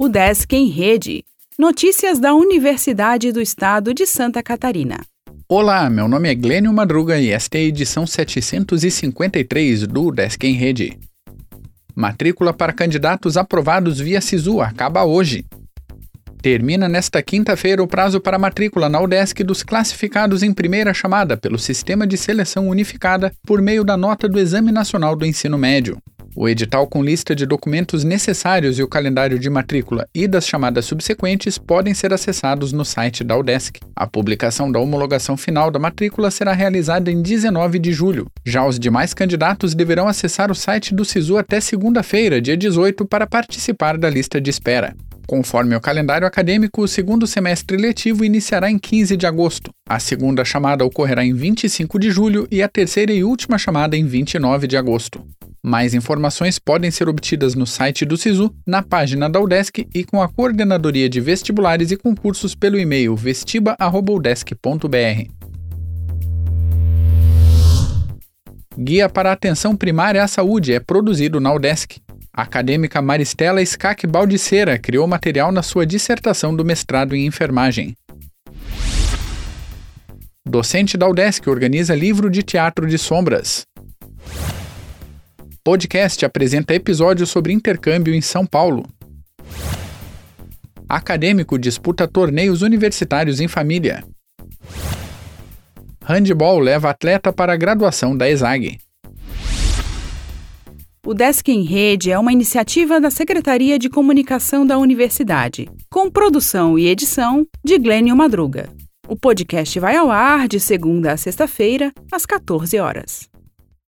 O Desk em Rede. Notícias da Universidade do Estado de Santa Catarina. Olá, meu nome é Glênio Madruga e esta é a edição 753 do Desk em Rede. Matrícula para candidatos aprovados via SISU acaba hoje. Termina nesta quinta-feira o prazo para matrícula na UDESC dos classificados em primeira chamada pelo Sistema de Seleção Unificada por meio da nota do Exame Nacional do Ensino Médio. O edital com lista de documentos necessários e o calendário de matrícula e das chamadas subsequentes podem ser acessados no site da UDESC. A publicação da homologação final da matrícula será realizada em 19 de julho. Já os demais candidatos deverão acessar o site do SISU até segunda-feira, dia 18, para participar da lista de espera. Conforme o calendário acadêmico, o segundo semestre letivo iniciará em 15 de agosto. A segunda chamada ocorrerá em 25 de julho e a terceira e última chamada em 29 de agosto. Mais informações podem ser obtidas no site do SISU, na página da UDESC e com a Coordenadoria de Vestibulares e Concursos pelo e-mail vestiba.udesc.br. Guia para Atenção Primária à Saúde é produzido na UDESC. A acadêmica Maristela Scac Baldiceira criou material na sua dissertação do mestrado em enfermagem. Docente da UDESC organiza livro de teatro de sombras. Podcast apresenta episódio sobre intercâmbio em São Paulo. Acadêmico disputa torneios universitários em família. Handball leva atleta para a graduação da ESAG. O Desk em Rede é uma iniciativa da Secretaria de Comunicação da Universidade, com produção e edição de Glênio Madruga. O podcast vai ao ar de segunda a sexta-feira, às 14 horas.